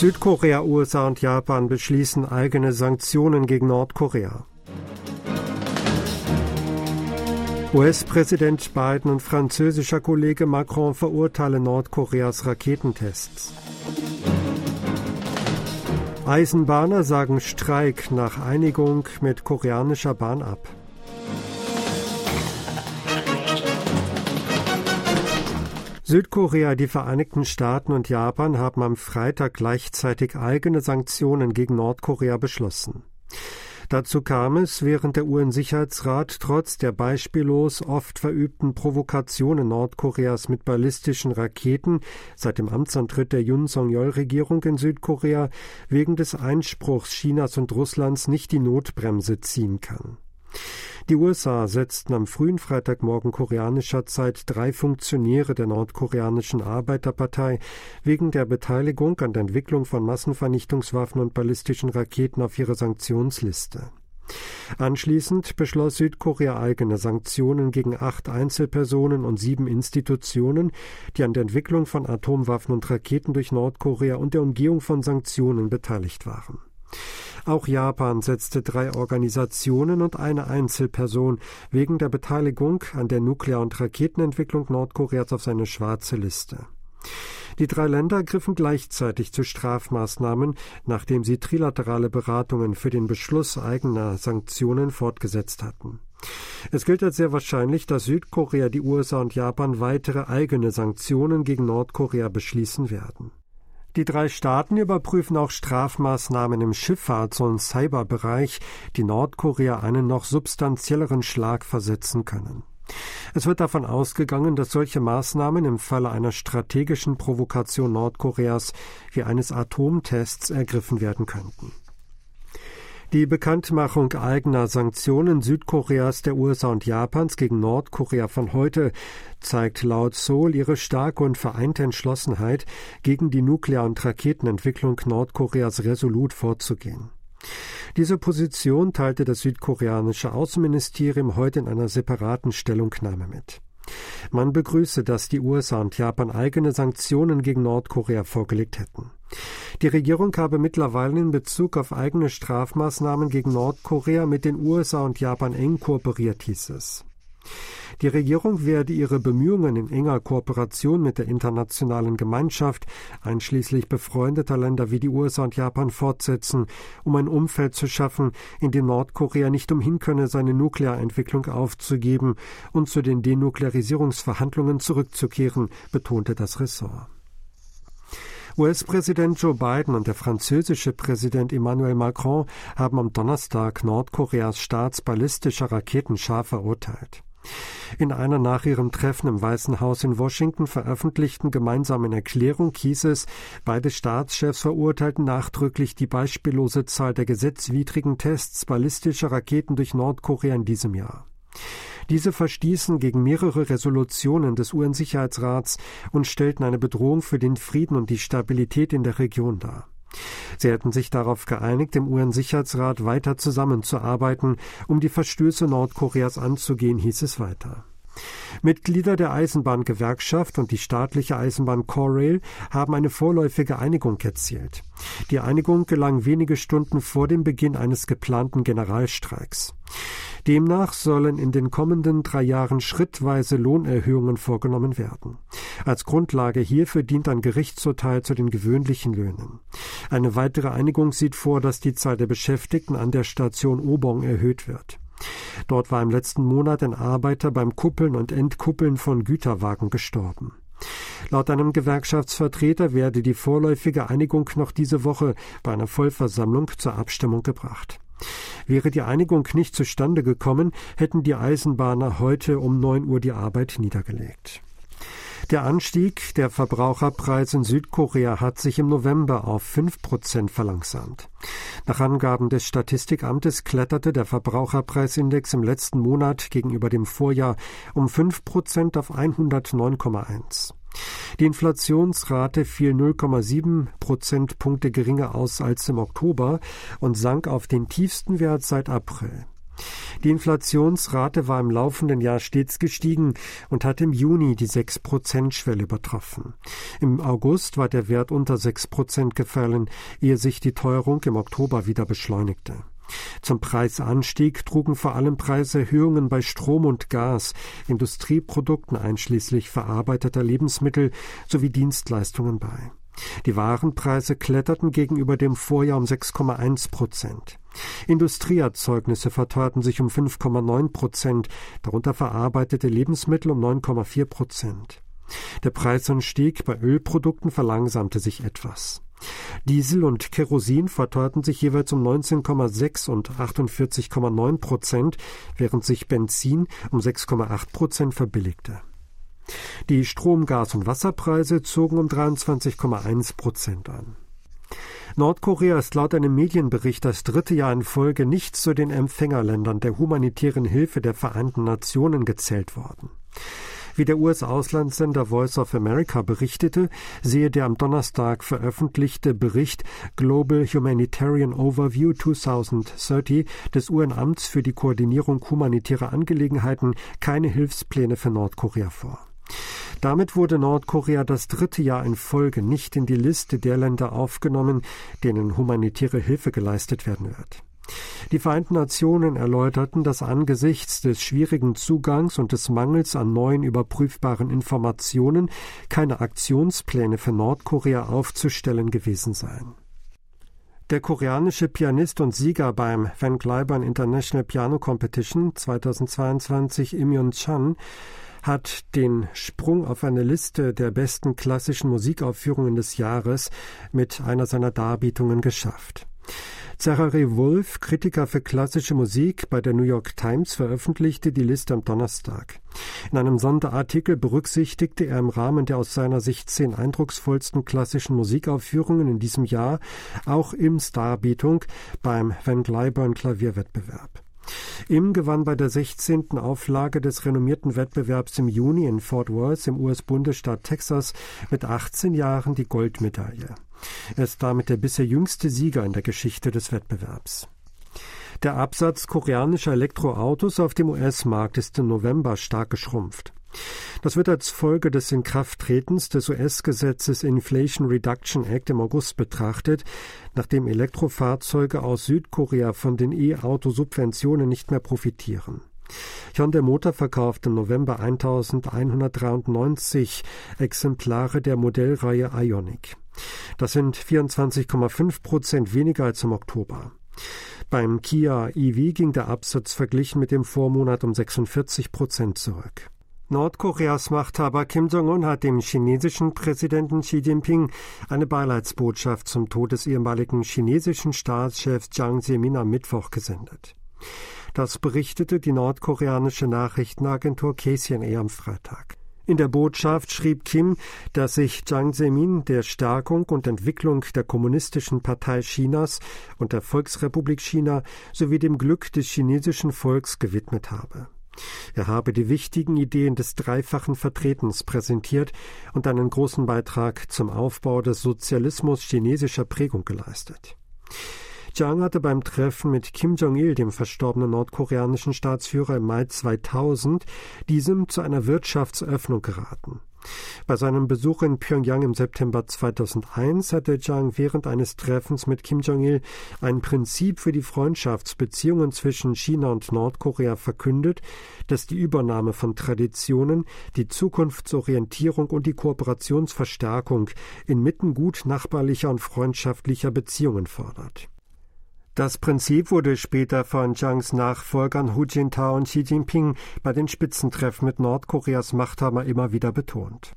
Südkorea, USA und Japan beschließen eigene Sanktionen gegen Nordkorea. US-Präsident Biden und französischer Kollege Macron verurteilen Nordkoreas Raketentests. Eisenbahner sagen Streik nach Einigung mit koreanischer Bahn ab. Südkorea, die Vereinigten Staaten und Japan haben am Freitag gleichzeitig eigene Sanktionen gegen Nordkorea beschlossen. Dazu kam es, während der UN-Sicherheitsrat trotz der beispiellos oft verübten Provokationen Nordkoreas mit ballistischen Raketen seit dem Amtsantritt der Yun Song-yeol-Regierung in Südkorea wegen des Einspruchs Chinas und Russlands nicht die Notbremse ziehen kann. Die USA setzten am frühen Freitagmorgen koreanischer Zeit drei Funktionäre der nordkoreanischen Arbeiterpartei wegen der Beteiligung an der Entwicklung von Massenvernichtungswaffen und ballistischen Raketen auf ihre Sanktionsliste. Anschließend beschloss Südkorea eigene Sanktionen gegen acht Einzelpersonen und sieben Institutionen, die an der Entwicklung von Atomwaffen und Raketen durch Nordkorea und der Umgehung von Sanktionen beteiligt waren. Auch Japan setzte drei Organisationen und eine Einzelperson wegen der Beteiligung an der Nuklear- und Raketenentwicklung Nordkoreas auf seine schwarze Liste. Die drei Länder griffen gleichzeitig zu Strafmaßnahmen, nachdem sie trilaterale Beratungen für den Beschluss eigener Sanktionen fortgesetzt hatten. Es gilt als sehr wahrscheinlich, dass Südkorea, die USA und Japan weitere eigene Sanktionen gegen Nordkorea beschließen werden. Die drei Staaten überprüfen auch Strafmaßnahmen im Schifffahrts- und Cyberbereich, die Nordkorea einen noch substanzielleren Schlag versetzen können. Es wird davon ausgegangen, dass solche Maßnahmen im Falle einer strategischen Provokation Nordkoreas wie eines Atomtests ergriffen werden könnten. Die Bekanntmachung eigener Sanktionen Südkoreas, der USA und Japans gegen Nordkorea von heute zeigt laut Seoul ihre starke und vereinte Entschlossenheit, gegen die Nuklear- und Raketenentwicklung Nordkoreas resolut vorzugehen. Diese Position teilte das südkoreanische Außenministerium heute in einer separaten Stellungnahme mit. Man begrüße, dass die USA und Japan eigene Sanktionen gegen Nordkorea vorgelegt hätten. Die Regierung habe mittlerweile in Bezug auf eigene Strafmaßnahmen gegen Nordkorea mit den USA und Japan eng kooperiert, hieß es. Die Regierung werde ihre Bemühungen in enger Kooperation mit der internationalen Gemeinschaft, einschließlich befreundeter Länder wie die USA und Japan, fortsetzen, um ein Umfeld zu schaffen, in dem Nordkorea nicht umhin könne, seine Nuklearentwicklung aufzugeben und zu den Denuklearisierungsverhandlungen zurückzukehren, betonte das Ressort. US-Präsident Joe Biden und der französische Präsident Emmanuel Macron haben am Donnerstag Nordkoreas staatsballistischer Raketen scharf verurteilt. In einer nach ihrem Treffen im Weißen Haus in Washington veröffentlichten gemeinsamen Erklärung hieß es, beide Staatschefs verurteilten nachdrücklich die beispiellose Zahl der gesetzwidrigen Tests ballistischer Raketen durch Nordkorea in diesem Jahr. Diese verstießen gegen mehrere Resolutionen des UN-Sicherheitsrats und stellten eine Bedrohung für den Frieden und die Stabilität in der Region dar. Sie hätten sich darauf geeinigt, im UN-Sicherheitsrat weiter zusammenzuarbeiten, um die Verstöße Nordkoreas anzugehen, hieß es weiter. Mitglieder der Eisenbahngewerkschaft und die staatliche Eisenbahn Corail haben eine vorläufige Einigung erzielt. Die Einigung gelang wenige Stunden vor dem Beginn eines geplanten Generalstreiks. Demnach sollen in den kommenden drei Jahren schrittweise Lohnerhöhungen vorgenommen werden. Als Grundlage hierfür dient ein Gerichtsurteil zu den gewöhnlichen Löhnen. Eine weitere Einigung sieht vor, dass die Zahl der Beschäftigten an der Station Obong erhöht wird. Dort war im letzten Monat ein Arbeiter beim Kuppeln und Entkuppeln von Güterwagen gestorben. Laut einem Gewerkschaftsvertreter werde die vorläufige Einigung noch diese Woche bei einer Vollversammlung zur Abstimmung gebracht. Wäre die Einigung nicht zustande gekommen, hätten die Eisenbahner heute um neun Uhr die Arbeit niedergelegt. Der Anstieg der Verbraucherpreise in Südkorea hat sich im November auf fünf Prozent verlangsamt. Nach Angaben des Statistikamtes kletterte der Verbraucherpreisindex im letzten Monat gegenüber dem Vorjahr um fünf Prozent auf 109,1. Die Inflationsrate fiel 0,7 Prozentpunkte geringer aus als im Oktober und sank auf den tiefsten Wert seit April. Die Inflationsrate war im laufenden Jahr stets gestiegen und hat im Juni die 6-Prozent-Schwelle übertroffen. Im August war der Wert unter 6 Prozent gefallen, ehe sich die Teuerung im Oktober wieder beschleunigte. Zum Preisanstieg trugen vor allem Preiserhöhungen bei Strom und Gas, Industrieprodukten einschließlich verarbeiteter Lebensmittel sowie Dienstleistungen bei. Die Warenpreise kletterten gegenüber dem Vorjahr um 6,1 Prozent. Industrieerzeugnisse verteuerten sich um 5,9 Prozent, darunter verarbeitete Lebensmittel um 9,4 Prozent. Der Preisanstieg bei Ölprodukten verlangsamte sich etwas. Diesel und Kerosin verteuerten sich jeweils um 19,6 und 48,9 Prozent, während sich Benzin um 6,8 Prozent verbilligte. Die Strom-, Gas- und Wasserpreise zogen um 23,1 Prozent an. Nordkorea ist laut einem Medienbericht das dritte Jahr in Folge nicht zu den Empfängerländern der humanitären Hilfe der Vereinten Nationen gezählt worden. Wie der US-Auslandssender Voice of America berichtete, sehe der am Donnerstag veröffentlichte Bericht Global Humanitarian Overview 2030 des UN-Amts für die Koordinierung humanitärer Angelegenheiten keine Hilfspläne für Nordkorea vor. Damit wurde Nordkorea das dritte Jahr in Folge nicht in die Liste der Länder aufgenommen, denen humanitäre Hilfe geleistet werden wird. Die Vereinten Nationen erläuterten, dass angesichts des schwierigen Zugangs und des Mangels an neuen überprüfbaren Informationen keine Aktionspläne für Nordkorea aufzustellen gewesen seien. Der koreanische Pianist und Sieger beim Van Cliburn International Piano Competition 2022 Im Yun Chan hat den Sprung auf eine Liste der besten klassischen Musikaufführungen des Jahres mit einer seiner Darbietungen geschafft. Zachary Wolf, Kritiker für klassische Musik bei der New York Times, veröffentlichte die Liste am Donnerstag. In einem Sonderartikel berücksichtigte er im Rahmen der aus seiner Sicht zehn eindrucksvollsten klassischen Musikaufführungen in diesem Jahr auch Ims Darbietung beim Van Cliburn Klavierwettbewerb. Im gewann bei der 16. Auflage des renommierten Wettbewerbs im Juni in Fort Worth im US-Bundesstaat Texas mit 18 Jahren die Goldmedaille. Er ist damit der bisher jüngste Sieger in der Geschichte des Wettbewerbs. Der Absatz koreanischer Elektroautos auf dem US-Markt ist im November stark geschrumpft. Das wird als Folge des Inkrafttretens des US-Gesetzes Inflation Reduction Act im August betrachtet, nachdem Elektrofahrzeuge aus Südkorea von den E-Auto-Subventionen nicht mehr profitieren. Hyundai Motor verkauft im November 1193 Exemplare der Modellreihe Ioniq. Das sind 24,5 Prozent weniger als im Oktober. Beim Kia EV ging der Absatz verglichen mit dem Vormonat um 46 Prozent zurück. Nordkoreas Machthaber Kim Jong-un hat dem chinesischen Präsidenten Xi Jinping eine Beileidsbotschaft zum Tod des ehemaligen chinesischen Staatschefs Jiang Zemin am Mittwoch gesendet. Das berichtete die nordkoreanische Nachrichtenagentur KCNA am Freitag. In der Botschaft schrieb Kim, dass sich Jiang Zemin der Stärkung und Entwicklung der Kommunistischen Partei Chinas und der Volksrepublik China sowie dem Glück des chinesischen Volks gewidmet habe. Er habe die wichtigen Ideen des dreifachen Vertretens präsentiert und einen großen Beitrag zum Aufbau des Sozialismus chinesischer Prägung geleistet. Jiang hatte beim Treffen mit Kim Jong-il, dem verstorbenen nordkoreanischen Staatsführer, im Mai 2000 diesem zu einer Wirtschaftsöffnung geraten. Bei seinem Besuch in Pyongyang im September 2001 hatte Jiang während eines Treffens mit Kim Jong-il ein Prinzip für die Freundschaftsbeziehungen zwischen China und Nordkorea verkündet, das die Übernahme von Traditionen, die Zukunftsorientierung und die Kooperationsverstärkung inmitten gut nachbarlicher und freundschaftlicher Beziehungen fordert. Das Prinzip wurde später von Jiangs Nachfolgern Hu Jintao und Xi Jinping bei den Spitzentreffen mit Nordkoreas Machthaber immer wieder betont.